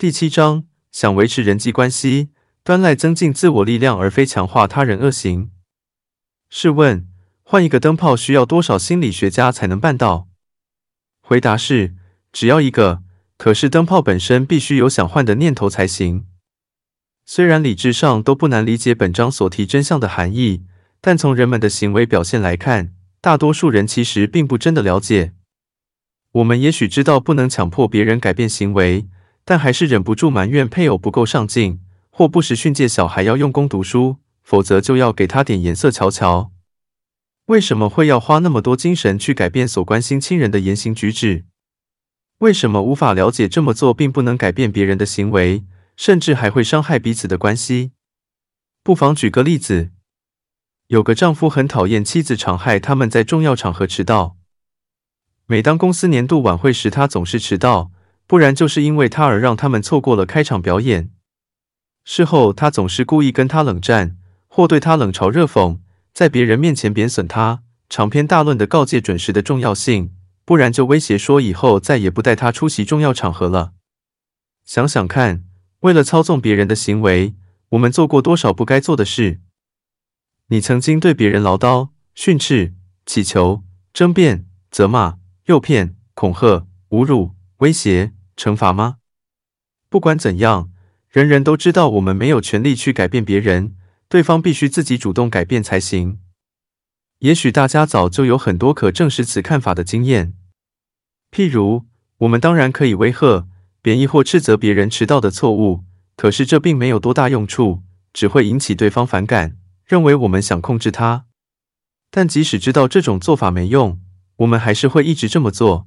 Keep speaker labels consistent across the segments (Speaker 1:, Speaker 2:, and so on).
Speaker 1: 第七章，想维持人际关系，端赖增进自我力量，而非强化他人恶行。试问，换一个灯泡需要多少心理学家才能办到？回答是，只要一个。可是灯泡本身必须有想换的念头才行。虽然理智上都不难理解本章所提真相的含义，但从人们的行为表现来看，大多数人其实并不真的了解。我们也许知道不能强迫别人改变行为，但还是忍不住埋怨配偶不够上进，或不时训诫小孩要用功读书，否则就要给他点颜色瞧瞧。为什么会要花那么多精神去改变所关心亲人的言行举止？为什么无法了解这么做并不能改变别人的行为，甚至还会伤害彼此的关系？不妨举个例子：有个丈夫很讨厌妻子常害他们在重要场合迟到。每当公司年度晚会时，他总是迟到，不然就是因为他而让他们错过了开场表演。事后，他总是故意跟他冷战，或对他冷嘲热讽，在别人面前贬损他，长篇大论的告诫准时的重要性。不然就威胁说以后再也不带他出席重要场合了。想想看，为了操纵别人的行为，我们做过多少不该做的事？你曾经对别人唠叨、训斥、乞求、争辩、责骂、诱骗、恐吓、侮辱、威胁、惩罚吗？不管怎样，人人都知道我们没有权利去改变别人，对方必须自己主动改变才行。也许大家早就有很多可证实此看法的经验。譬如，我们当然可以威吓、贬义或斥责别人迟到的错误，可是这并没有多大用处，只会引起对方反感，认为我们想控制他。但即使知道这种做法没用，我们还是会一直这么做。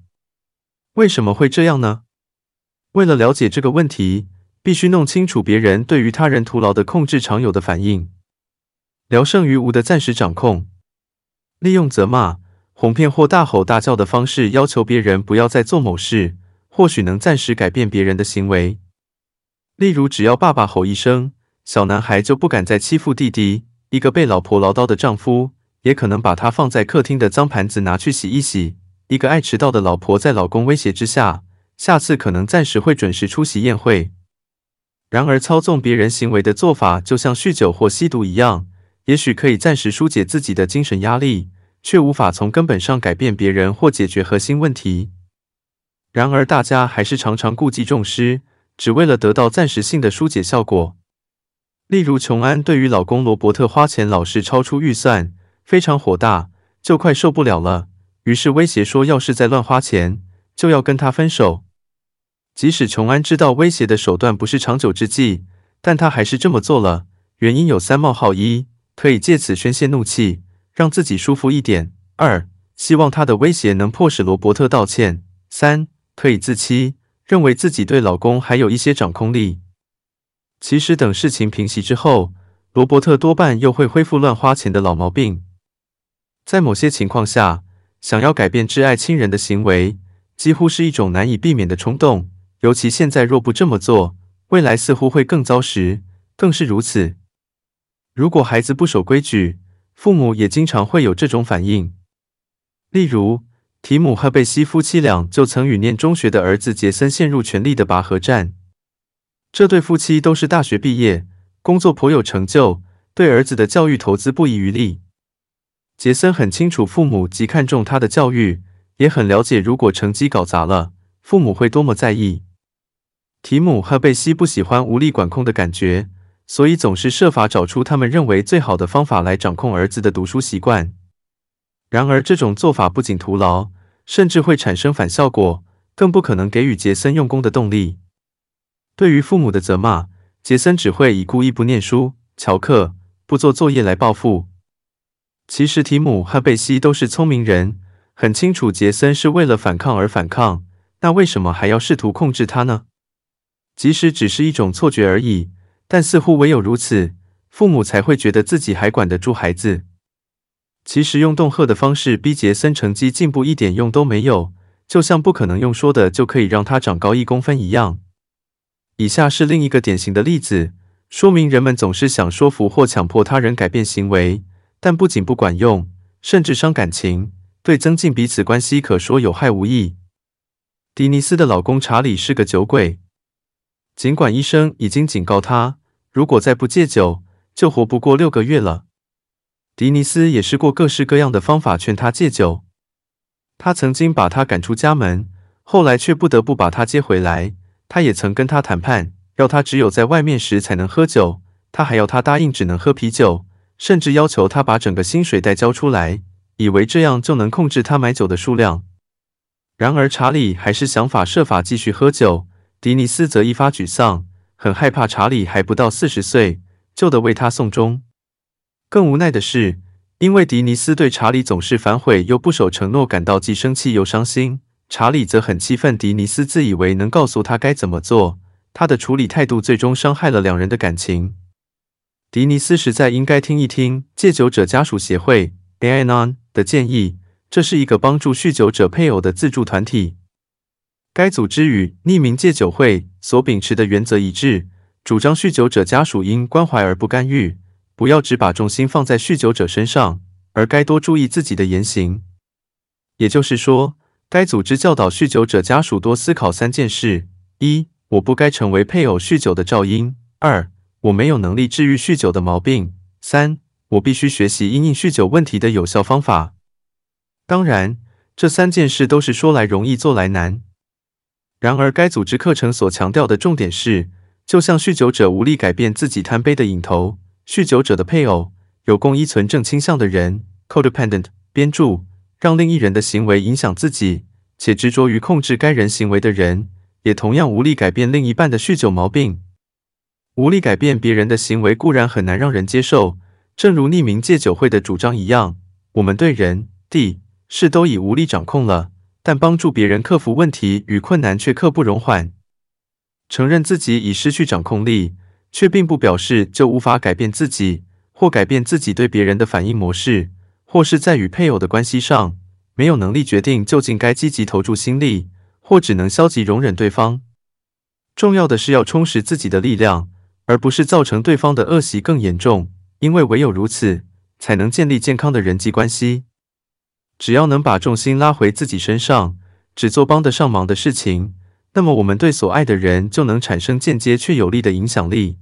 Speaker 1: 为什么会这样呢？为了了解这个问题，必须弄清楚别人对于他人徒劳的控制常有的反应，聊胜于无的暂时掌控，利用责骂。哄骗或大吼大叫的方式要求别人不要再做某事，或许能暂时改变别人的行为。例如，只要爸爸吼一声，小男孩就不敢再欺负弟弟；一个被老婆唠叨的丈夫，也可能把他放在客厅的脏盘子拿去洗一洗；一个爱迟到的老婆，在老公威胁之下，下次可能暂时会准时出席宴会。然而，操纵别人行为的做法，就像酗酒或吸毒一样，也许可以暂时纾解自己的精神压力。却无法从根本上改变别人或解决核心问题。然而，大家还是常常故技重施，只为了得到暂时性的纾解效果。例如，琼安对于老公罗伯特花钱老是超出预算，非常火大，就快受不了了，于是威胁说，要是再乱花钱，就要跟他分手。即使琼安知道威胁的手段不是长久之计，但他还是这么做了。原因有三冒号：一，可以借此宣泄怒气。让自己舒服一点。二，希望他的威胁能迫使罗伯特道歉。三，可以自欺，认为自己对老公还有一些掌控力。其实等事情平息之后，罗伯特多半又会恢复乱花钱的老毛病。在某些情况下，想要改变挚爱亲人的行为，几乎是一种难以避免的冲动。尤其现在若不这么做，未来似乎会更糟时，更是如此。如果孩子不守规矩，父母也经常会有这种反应，例如提姆和贝西夫妻俩就曾与念中学的儿子杰森陷入权力的拔河战。这对夫妻都是大学毕业，工作颇有成就，对儿子的教育投资不遗余力。杰森很清楚父母极看重他的教育，也很了解如果成绩搞砸了，父母会多么在意。提姆和贝西不喜欢无力管控的感觉。所以总是设法找出他们认为最好的方法来掌控儿子的读书习惯。然而，这种做法不仅徒劳，甚至会产生反效果，更不可能给予杰森用功的动力。对于父母的责骂，杰森只会以故意不念书、翘课、不做作业来报复。其实，提姆和贝西都是聪明人，很清楚杰森是为了反抗而反抗，那为什么还要试图控制他呢？即使只是一种错觉而已。但似乎唯有如此，父母才会觉得自己还管得住孩子。其实用恫吓的方式逼杰森成绩进步一点用都没有，就像不可能用说的就可以让他长高一公分一样。以下是另一个典型的例子，说明人们总是想说服或强迫他人改变行为，但不仅不管用，甚至伤感情，对增进彼此关系可说有害无益。迪尼斯的老公查理是个酒鬼。尽管医生已经警告他，如果再不戒酒，就活不过六个月了。迪尼斯也试过各式各样的方法劝他戒酒。他曾经把他赶出家门，后来却不得不把他接回来。他也曾跟他谈判，要他只有在外面时才能喝酒，他还要他答应只能喝啤酒，甚至要求他把整个薪水袋交出来，以为这样就能控制他买酒的数量。然而查理还是想法设法继续喝酒，迪尼斯则一发沮丧，很害怕查理还不到四十岁就得为他送终。更无奈的是，因为迪尼斯对查理总是反悔又不守承诺感到既生气又伤心，查理则很气愤迪尼斯自以为能告诉他该怎么做，他的处理态度最终伤害了两人的感情。迪尼斯实在应该听一听戒酒者家属协会 Al-Anon 的建议。这是一个帮助酗酒者配偶的自助团体。该组织与匿名戒酒会所秉持的原则一致，主张酗酒者家属应关怀而不干预，不要只把重心放在酗酒者身上，而该多注意自己的言行。也就是说，该组织教导酗酒者家属多思考三件事：一、我不该成为配偶酗酒的噪音；二、我没有能力治愈酗酒的毛病；三、我必须学习因应酗酒问题的有效方法。当然，这三件事都是说来容易做来难。然而，该组织课程所强调的重点是，就像酗酒者无力改变自己贪杯的瘾头，酗酒者的配偶、有共依存症倾向的人 （codependent） 编著，让另一人的行为影响自己，且执着于控制该人行为的人，也同样无力改变另一半的酗酒毛病。无力改变别人的行为固然很难让人接受，正如匿名戒酒会的主张一样，我们对人、地。事都已无力掌控了，但帮助别人克服问题与困难却刻不容缓。承认自己已失去掌控力，却并不表示就无法改变自己，或改变自己对别人的反应模式，或是在与配偶的关系上没有能力决定究竟该积极投注心力，或只能消极容忍对方。重要的是要充实自己的力量，而不是造成对方的恶习更严重，因为唯有如此，才能建立健康的人际关系。只要能把重心拉回自己身上，只做帮得上忙的事情，那么我们对所爱的人就能产生间接却有力的影响力。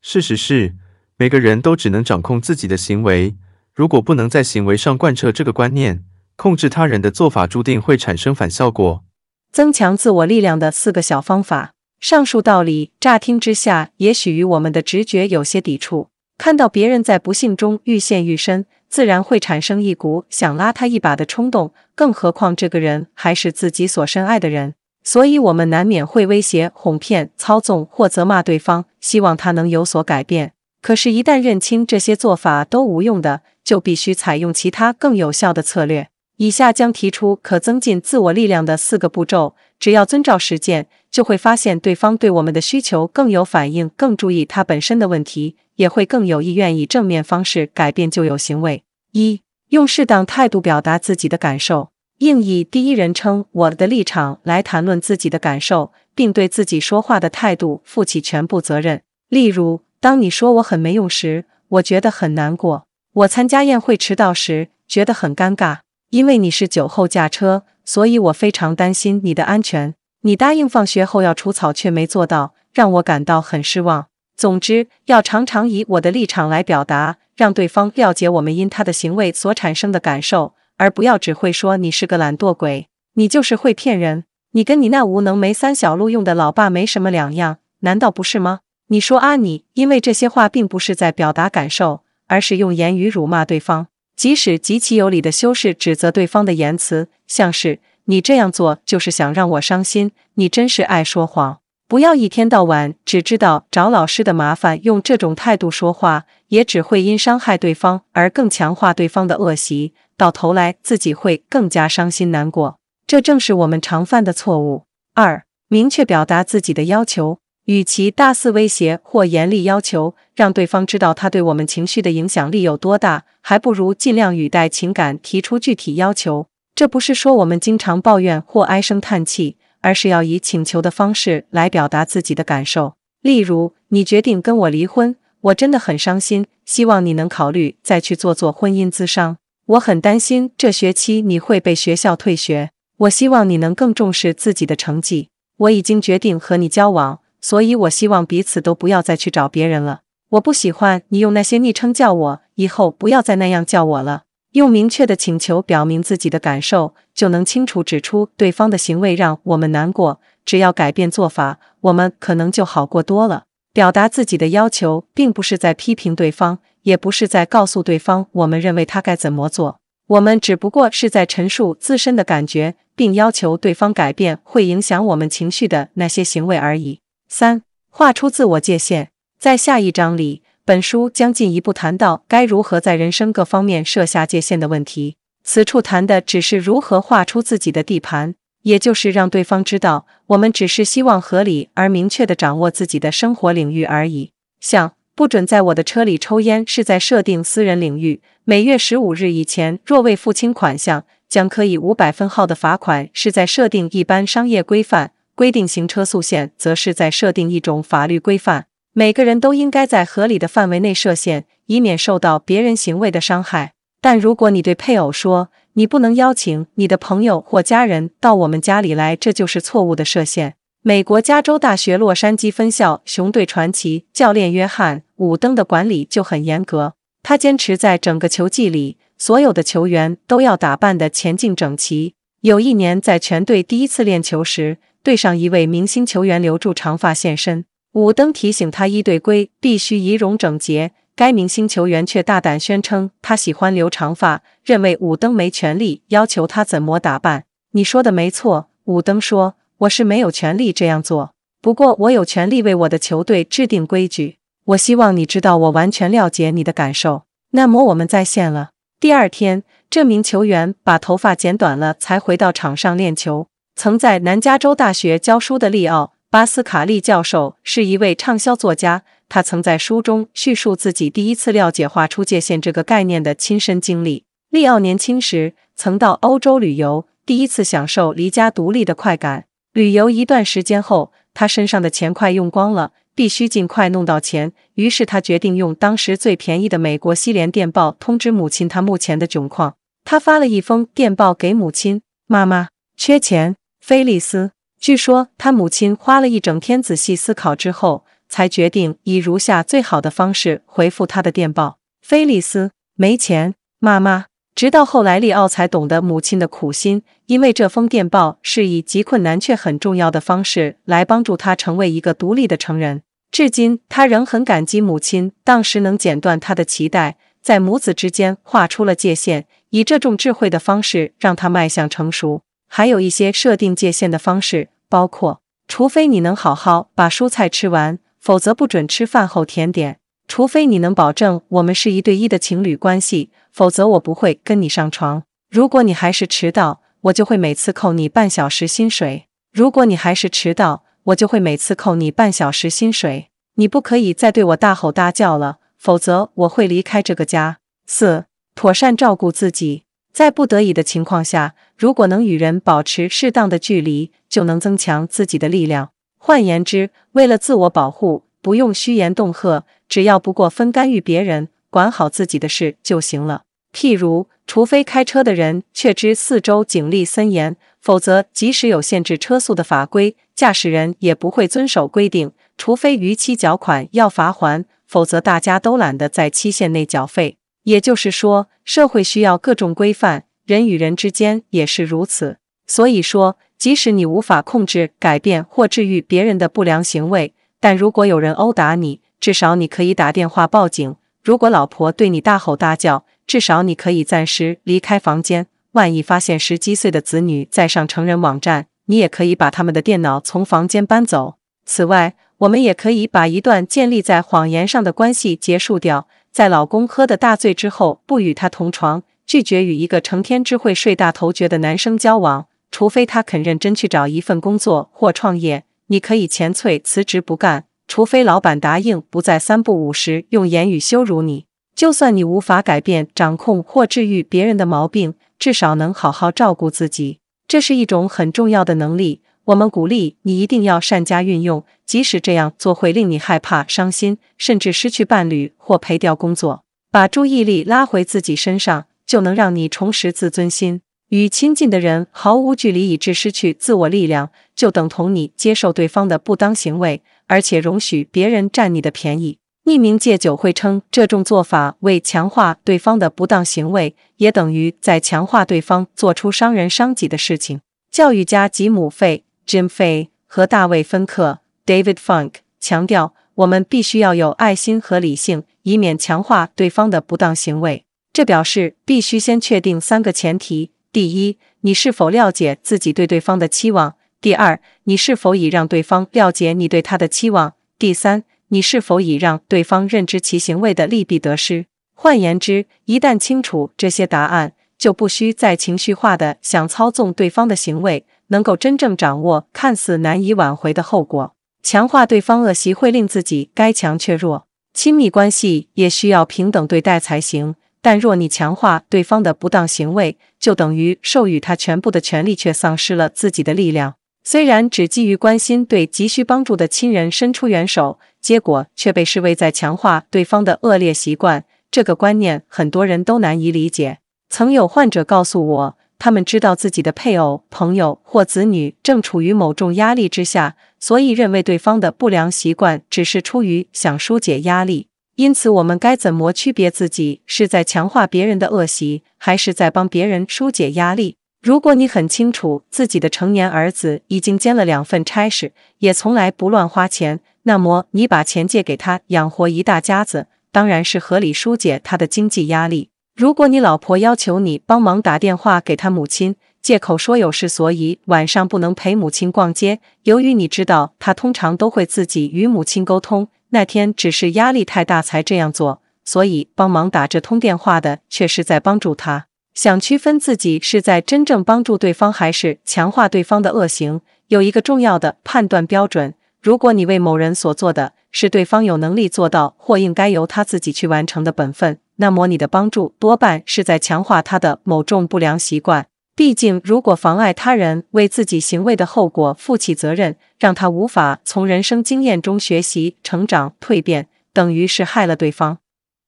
Speaker 1: 事实是，每个人都只能掌控自己的行为，如果不能在行为上贯彻这个观念，控制他人的做法注定会产生反效果。
Speaker 2: 增强自我力量的四个小方法。上述道理乍听之下，也许与我们的直觉有些抵触。看到别人在不幸中愈陷愈深，自然会产生一股想拉他一把的冲动，更何况这个人还是自己所深爱的人，所以我们难免会威胁、哄骗、操纵或责骂对方，希望他能有所改变。可是，一旦认清这些做法都无用的，就必须采用其他更有效的策略。以下将提出可增进自我力量的四个步骤，只要遵照实践，就会发现对方对我们的需求更有反应，更注意他本身的问题，也会更有意愿以正面方式改变旧有行为。一、用适当态度表达自己的感受，应以第一人称“我的立场”来谈论自己的感受，并对自己说话的态度负起全部责任。例如，当你说我很没用时，我觉得很难过；我参加宴会迟到时，觉得很尴尬。因为你是酒后驾车，所以我非常担心你的安全。你答应放学后要除草却没做到，让我感到很失望。总之，要常常以我的立场来表达，让对方了解我们因他的行为所产生的感受，而不要只会说你是个懒惰鬼，你就是会骗人，你跟你那无能没三小路用的老爸没什么两样，难道不是吗？你说啊你，因为这些话并不是在表达感受，而是用言语辱骂对方。即使极其有理的修饰指责对方的言辞，像是“你这样做就是想让我伤心，你真是爱说谎”，不要一天到晚只知道找老师的麻烦，用这种态度说话，也只会因伤害对方而更强化对方的恶习，到头来自己会更加伤心难过。这正是我们常犯的错误。二、明确表达自己的要求。与其大肆威胁或严厉要求，让对方知道他对我们情绪的影响力有多大，还不如尽量语带情感提出具体要求。这不是说我们经常抱怨或唉声叹气，而是要以请求的方式来表达自己的感受。例如，你决定跟我离婚，我真的很伤心，希望你能考虑再去做做婚姻咨商。我很担心这学期你会被学校退学，我希望你能更重视自己的成绩。我已经决定和你交往。所以我希望彼此都不要再去找别人了。我不喜欢你用那些昵称叫我，以后不要再那样叫我了。用明确的请求表明自己的感受，就能清楚指出对方的行为让我们难过。只要改变做法，我们可能就好过多了。表达自己的要求，并不是在批评对方，也不是在告诉对方我们认为他该怎么做。我们只不过是在陈述自身的感觉，并要求对方改变会影响我们情绪的那些行为而已。三、画出自我界限。在下一章里，本书将进一步谈到该如何在人生各方面设下界限的问题。此处谈的只是如何画出自己的地盘，也就是让对方知道，我们只是希望合理而明确的掌握自己的生活领域而已。像不准在我的车里抽烟是在设定私人领域，每月十五日以前若未付清款项，将可以无百分号的罚款是在设定一般商业规范，规定行车速限则是在设定一种法律规范。每个人都应该在合理的范围内设限，以免受到别人行为的伤害。但如果你对配偶说你不能邀请你的朋友或家人到我们家里来，这就是错误的设限。美国加州大学洛杉矶分校熊队传奇教练约翰·伍登的管理就很严格，他坚持在整个球季里，所有的球员都要打扮得前进整齐。有一年，在全队第一次练球时，队上一位明星球员留住长发现身。武登提醒他一队规必须仪容整洁，该明星球员却大胆宣称他喜欢留长发，认为武登没权利要求他怎么打扮。你说的没错，武登说，我是没有权利这样做，不过我有权利为我的球队制定规矩。我希望你知道，我完全了解你的感受。那么我们再见了。第二天，这名球员把头发剪短了才回到场上练球。曾在南加州大学教书的利奥。巴斯卡利教授是一位畅销作家，他曾在书中叙述自己第一次了解“画出界限”这个概念的亲身经历。利奥年轻时曾到欧洲旅游，第一次享受离家独立的快感。旅游一段时间后，他身上的钱快用光了，必须尽快弄到钱。于是他决定用当时最便宜的美国西联电报通知母亲他目前的窘况。他发了一封电报给母亲：“妈妈，缺钱，菲利斯。”据说他母亲花了一整天仔细思考之后，才决定以如下最好的方式回复他的电报：“菲利斯，没钱，妈妈。”直到后来，利奥才懂得母亲的苦心，因为这封电报是以极困难却很重要的方式来帮助他成为一个独立的成人。至今，他仍很感激母亲当时能剪断他的脐带，在母子之间画出了界限，以这种智慧的方式让他迈向成熟。还有一些设定界限的方式，包括：除非你能好好把蔬菜吃完，否则不准吃饭后甜点；除非你能保证我们是一对一的情侣关系，否则我不会跟你上床；如果你还是迟到，我就会每次扣你半小时薪水；如果你还是迟到，我就会每次扣你半小时薪水。你不可以再对我大吼大叫了，否则我会离开这个家。四、妥善照顾自己。在不得已的情况下，如果能与人保持适当的距离，就能增强自己的力量。换言之，为了自我保护，不用虚言恫吓，只要不过分干预别人，管好自己的事就行了。譬如，除非开车的人确知四周警力森严，否则即使有限制车速的法规，驾驶人也不会遵守规定。除非逾期缴款要罚还，否则大家都懒得在期限内缴费。也就是说，社会需要各种规范，人与人之间也是如此。所以说，即使你无法控制、改变或治愈别人的不良行为，但如果有人殴打你，至少你可以打电话报警；如果老婆对你大吼大叫，至少你可以暂时离开房间。万一发现十几岁的子女在上成人网站，你也可以把他们的电脑从房间搬走。此外，我们也可以把一段建立在谎言上的关系结束掉。在老公喝得大醉之后，不与他同床，拒绝与一个成天只会睡大头觉的男生交往，除非他肯认真去找一份工作或创业，你可以前脆辞职不干。除非老板答应不再三不五时用言语羞辱你，就算你无法改变、掌控或治愈别人的毛病，至少能好好照顾自己，这是一种很重要的能力。我们鼓励你一定要善加运用，即使这样做会令你害怕、伤心，甚至失去伴侣或赔掉工作。把注意力拉回自己身上，就能让你重拾自尊心。与亲近的人毫无距离以致失去自我力量，就等同你接受对方的不当行为，而且容许别人占你的便宜。匿名戒酒会称这种做法为强化对方的不当行为，也等于在强化对方做出伤人伤己的事情。教育家吉姆·费 （Jim Fay） 和大卫·芬克 （David Funk） 强调，我们必须要有爱心和理性，以免强化对方的不当行为。这表示必须先确定三个前提：第一，你是否了解自己对对方的期望；第二，你是否已让对方了解你对他的期望；第三，你是否已让对方认知其行为的利弊得失？换言之，一旦清楚这些答案，就不需再情绪化的想操纵对方的行为，能够真正掌握看似难以挽回的后果。强化对方恶习会令自己该强却弱。亲密关系也需要平等对待才行，但若你强化对方的不当行为，就等于授予他全部的权利，却丧失了自己的力量。虽然只基于关心对急需帮助的亲人伸出援手，结果却被视为在强化对方的恶劣习惯。这个观念很多人都难以理解。曾有患者告诉我，他们知道自己的配偶、朋友或子女正处于某种压力之下，所以认为对方的不良习惯只是出于想纾解压力。因此，我们该怎么区别自己是在强化别人的恶习，还是在帮别人疏解压力？如果你很清楚自己的成年儿子已经兼了两份差事，也从来不乱花钱，那么你把钱借给他养活一大家子，当然是合理疏解他的经济压力。如果你老婆要求你帮忙打电话给他母亲，借口说有事，所以晚上不能陪母亲逛街，由于你知道他通常都会自己与母亲沟通，那天只是压力太大才这样做，所以帮忙打这通电话的却是在帮助他。想区分自己是在真正帮助对方，还是强化对方的恶行，有一个重要的判断标准：如果你为某人所做的是对方有能力做到或应该由他自己去完成的本分，那么你的帮助多半是在强化他的某种不良习惯。毕竟，如果妨碍他人为自己行为的后果负起责任，让他无法从人生经验中学习、成长、蜕变，等于是害了对方。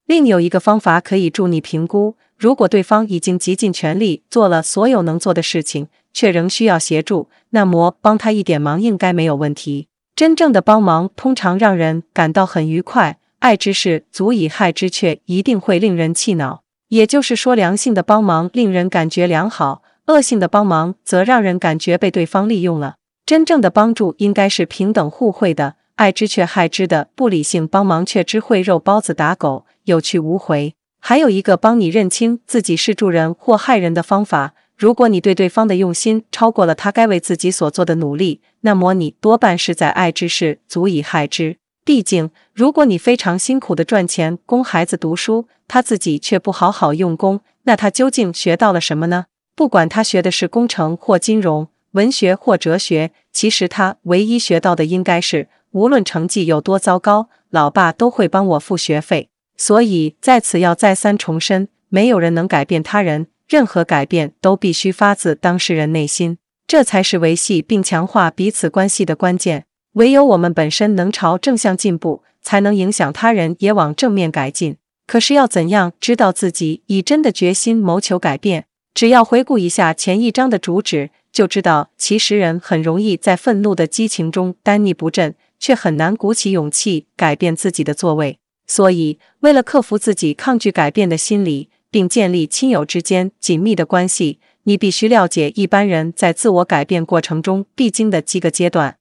Speaker 2: 另有一个方法可以助你评估。如果对方已经极尽全力做了所有能做的事情，却仍需要协助，那么帮他一点忙应该没有问题。真正的帮忙通常让人感到很愉快，爱之事足以害之，却一定会令人气恼。也就是说，良性的帮忙令人感觉良好，恶性的帮忙则让人感觉被对方利用了。真正的帮助应该是平等互惠的，爱之却害之的不理性帮忙却只会肉包子打狗，有去无回。还有一个帮你认清自己是助人或害人的方法。如果你对对方的用心超过了他该为自己所做的努力，那么你多半是在爱之事足以害之。毕竟，如果你非常辛苦的赚钱供孩子读书，他自己却不好好用功，那他究竟学到了什么呢？不管他学的是工程或金融、文学或哲学，其实他唯一学到的应该是，无论成绩有多糟糕，老爸都会帮我付学费。所以在此要再三重申，没有人能改变他人，任何改变都必须发自当事人内心，这才是维系并强化彼此关系的关键。唯有我们本身能朝正向进步，才能影响他人也往正面改进。可是要怎样知道自己已真的决心谋求改变？只要回顾一下前一章的主旨，就知道其实人很容易在愤怒的激情中单逆不振，却很难鼓起勇气改变自己的作为。所以，为了克服自己抗拒改变的心理，并建立亲友之间紧密的关系，你必须了解一般人在自我改变过程中必经的几个阶段。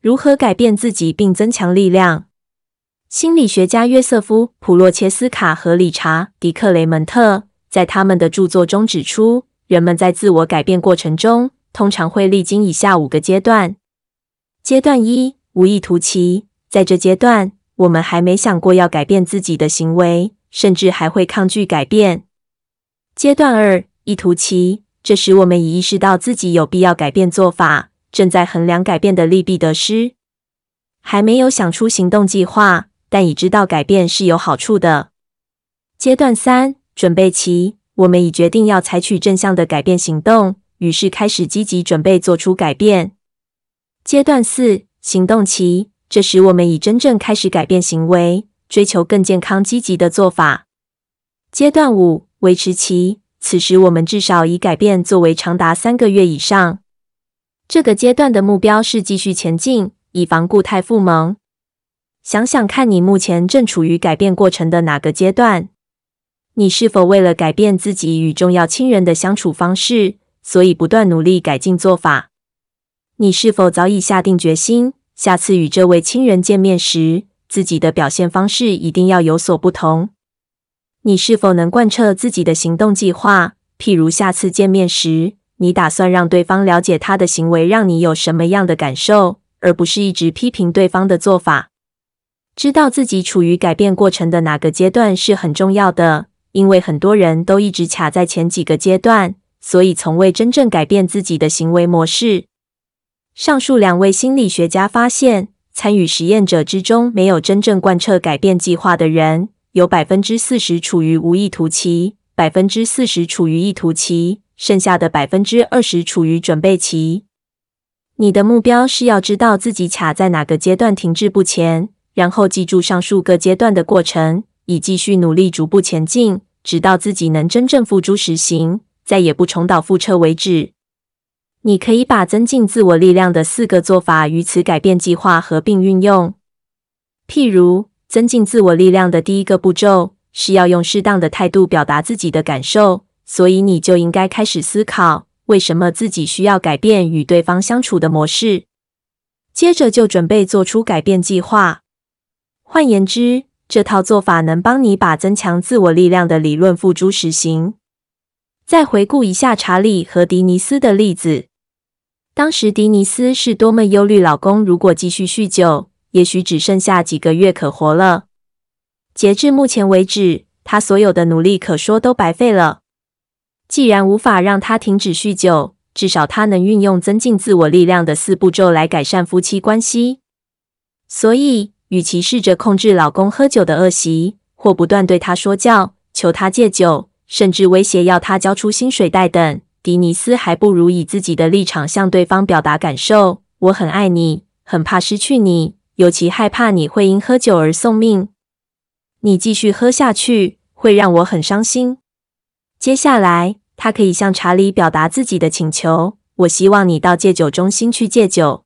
Speaker 3: 如何改变自己并增强力量？心理学家约瑟夫·普洛切斯卡和理查·迪克雷门特在他们的著作中指出，人们在自我改变过程中通常会历经以下五个阶段。阶段一：无意图期，在这阶段，我们还没想过要改变自己的行为，甚至还会抗拒改变。阶段二，意图期，这时我们已意识到自己有必要改变做法，正在衡量改变的利弊得失，还没有想出行动计划，但已知道改变是有好处的。阶段三，准备期，我们已决定要采取正向的改变行动，于是开始积极准备做出改变。阶段四，行动期。这时，我们已真正开始改变行为，追求更健康、积极的做法。阶段五，维持期，此时我们至少以改变作为长达三个月以上。这个阶段的目标是继续前进，以防故态复萌。想想看你目前正处于改变过程的哪个阶段？你是否为了改变自己与重要亲人的相处方式，所以不断努力改进做法？你是否早已下定决心，下次与这位亲人见面时，自己的表现方式一定要有所不同？你是否能贯彻自己的行动计划？譬如下次见面时，你打算让对方了解他的行为让你有什么样的感受，而不是一直批评对方的做法。知道自己处于改变过程的哪个阶段是很重要的。因为很多人都一直卡在前几个阶段，所以从未真正改变自己的行为模式。上述两位心理学家发现，参与实验者之中没有真正贯彻改变计划的人，有百分之四十处于无意图期，百分之四十处于意图期，剩下的百分之二十处于准备期。你的目标是要知道自己卡在哪个阶段停滞不前，然后记住上述各阶段的过程，以继续努力逐步前进。直到自己能真正付诸实行，再也不重蹈覆辙为止。你可以把增进自我力量的四个做法与此改变计划合并运用。譬如，增进自我力量的第一个步骤是要用适当的态度表达自己的感受，所以你就应该开始思考为什么自己需要改变与对方相处的模式。接着就准备做出改变计划。换言之，这套做法能帮你把增强自我力量的理论付诸实行。再回顾一下查理和迪尼斯的例子，当时迪尼斯是多么忧虑，老公如果继续酗酒，也许只剩下几个月可活了。截至目前为止，他所有的努力可说都白费了。既然无法让他停止酗酒，至少他能运用增进自我力量的四步骤来改善夫妻关系。所以。与其试着控制老公喝酒的恶习，或不断对他说教、求他戒酒，甚至威胁要他交出薪水袋等，迪尼斯还不如以自己的立场向对方表达感受：我很爱你，很怕失去你，尤其害怕你会因喝酒而送命。你继续喝下去，会让我很伤心。接下来，他可以向查理表达自己的请求：我希望你到戒酒中心去戒酒。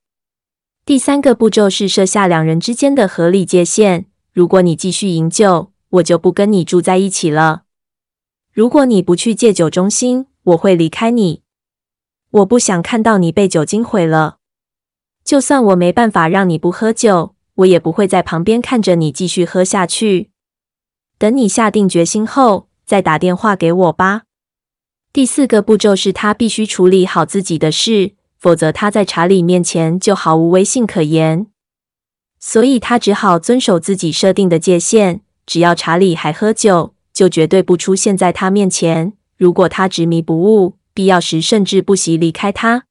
Speaker 3: 第三个步骤是设下两人之间的合理界限。如果你继续饮酒，我就不跟你住在一起了。如果你不去戒酒中心，我会离开你。我不想看到你被酒精毁了。就算我没办法让你不喝酒，我也不会在旁边看着你继续喝下去。等你下定决心后，再打电话给我吧。第四个步骤是他必须处理好自己的事。否则，他在查理面前就毫无威信可言。所以他只好遵守自己设定的界限。只要查理还喝酒，就绝对不出现在他面前。如果他执迷不悟，必要时甚至不惜离开他。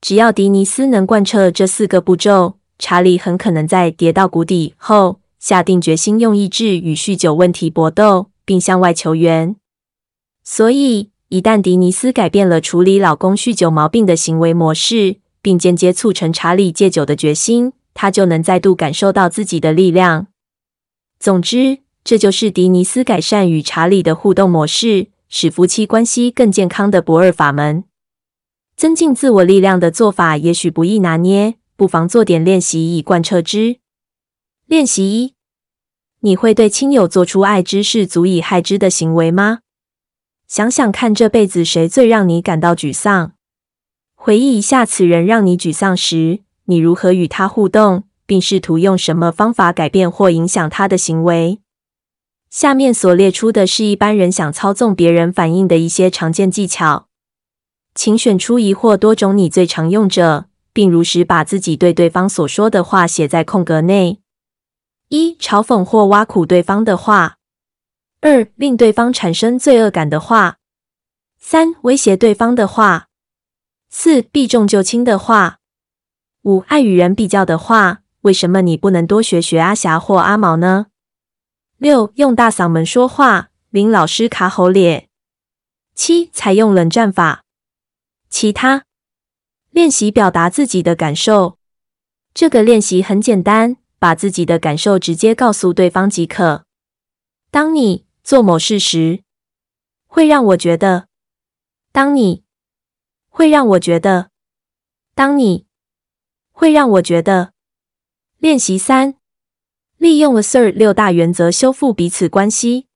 Speaker 3: 只要迪尼斯能贯彻这四个步骤，查理很可能在跌到谷底后，下定决心用意志与酗酒问题搏斗，并向外求援。所以。一旦迪尼斯改变了处理老公酗酒毛病的行为模式，并间接促成查理戒酒的决心，他就能再度感受到自己的力量。总之，这就是迪尼斯改善与查理的互动模式，使夫妻关系更健康的不二法门。增进自我力量的做法也许不易拿捏，不妨做点练习以贯彻之。练习一：你会对亲友做出爱之是足以害之的行为吗？想想看，这辈子谁最让你感到沮丧？回忆一下，此人让你沮丧时，你如何与他互动，并试图用什么方法改变或影响他的行为。下面所列出的是一般人想操纵别人反应的一些常见技巧，请选出一或多种你最常用者，并如实把自己对对方所说的话写在空格内。一、嘲讽或挖苦对方的话。二、令对方产生罪恶感的话；三、威胁对方的话；四、避重就轻的话；五、爱与人比较的话。为什么你不能多学学阿霞或阿毛呢？六、用大嗓门说话，令老师卡喉咧。七、采用冷战法。其他练习表达自己的感受。这个练习很简单，把自己的感受直接告诉对方即可。当你做某事时，会让我觉得，当你会让我觉得，当你会让我觉得。练习三，利用 Assert 六大原则修复彼此关系。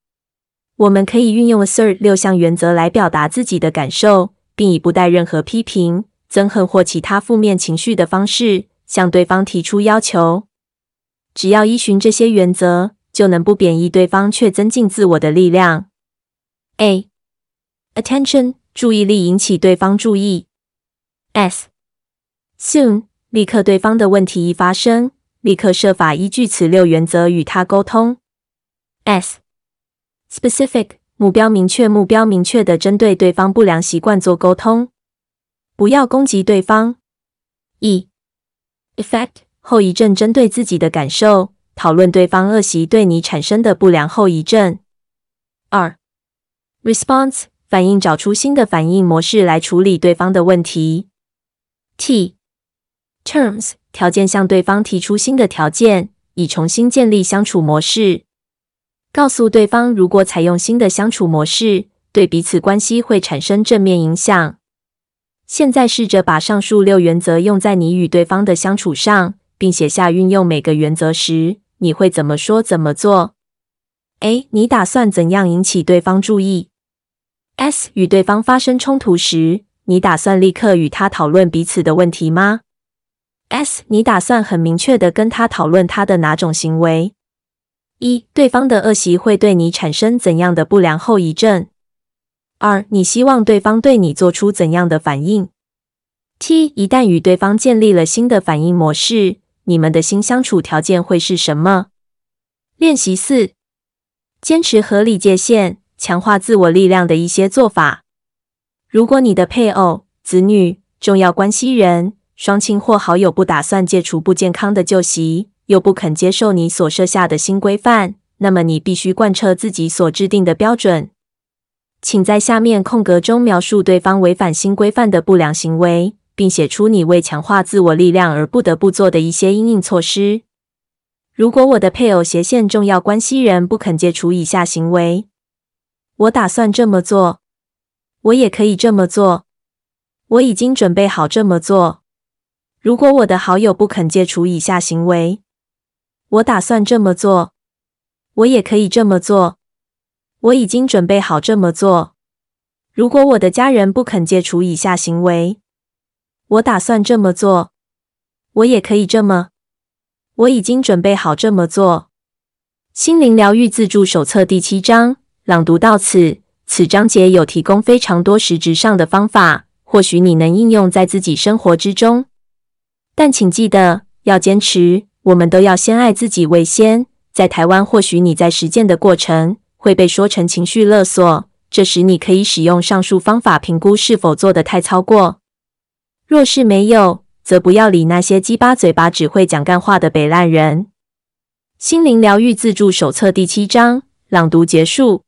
Speaker 3: 我们可以运用 Assert 六项原则来表达自己的感受，并以不带任何批评、憎恨或其他负面情绪的方式向对方提出要求。只要依循这些原则，就能不贬义对方，却增进自我的力量。A. Attention，注意力引起对方注意。S. Soon，立刻对方的问题一发生，立刻设法依据此六原则与他沟通。S. Specific，目标明确，目标明确的针对对方不良习惯做沟通，不要攻击对方。E. Effect，后遗症，针对自己的感受，讨论对方恶习对你产生的不良后遗症。二。Response 反应，找出新的反应模式来处理对方的问题。T terms 条件，向对方提出新的条件，以重新建立相处模式。告诉对方，如果采用新的相处模式，对彼此关系会产生正面影响。现在试着把上述六原则用在你与对方的相处上，并写下运用每个原则时你会怎么说、怎么做。A，你打算怎样引起对方注意？S 与对方发生冲突时，你打算立刻与他讨论彼此的问题吗？S 你打算很明确地跟他讨论他的哪种行为？一、对方的恶习会对你产生怎样的不良后遗症？二、你希望对方对你做出怎样的反应？T 一旦与对方建立了新的反应模式，你们的新相处条件会是什么？练习四：坚持合理界限。强化自我力量的一些做法。如果你的配偶、子女、重要关系人、双亲或好友不打算戒除不健康的旧习，又不肯接受你所设下的新规范，那么你必须贯彻自己所制定的标准。请在下面空格中描述对方违反新规范的不良行为，并写出你为强化自我力量而不得不做的一些应应措施。如果我的配偶斜线重要关系人不肯戒除以下行为。我打算这么做，我也可以这么做。我已经准备好这么做。如果我的好友不肯戒除以下行为，我打算这么做，我也可以这么做。我已经准备好这么做。如果我的家人不肯戒除以下行为，我打算这么做，我也可以这么。我已经准备好这么做。心灵疗愈自助手册第七章。朗读到此，此章节有提供非常多实质上的方法，或许你能应用在自己生活之中。但请记得要坚持，我们都要先爱自己为先。在台湾，或许你在实践的过程会被说成情绪勒索，这时你可以使用上述方法评估是否做得太超过。若是没有，则不要理那些鸡巴嘴巴只会讲干话的北烂人。心灵疗愈自助手册第七章，朗读结束。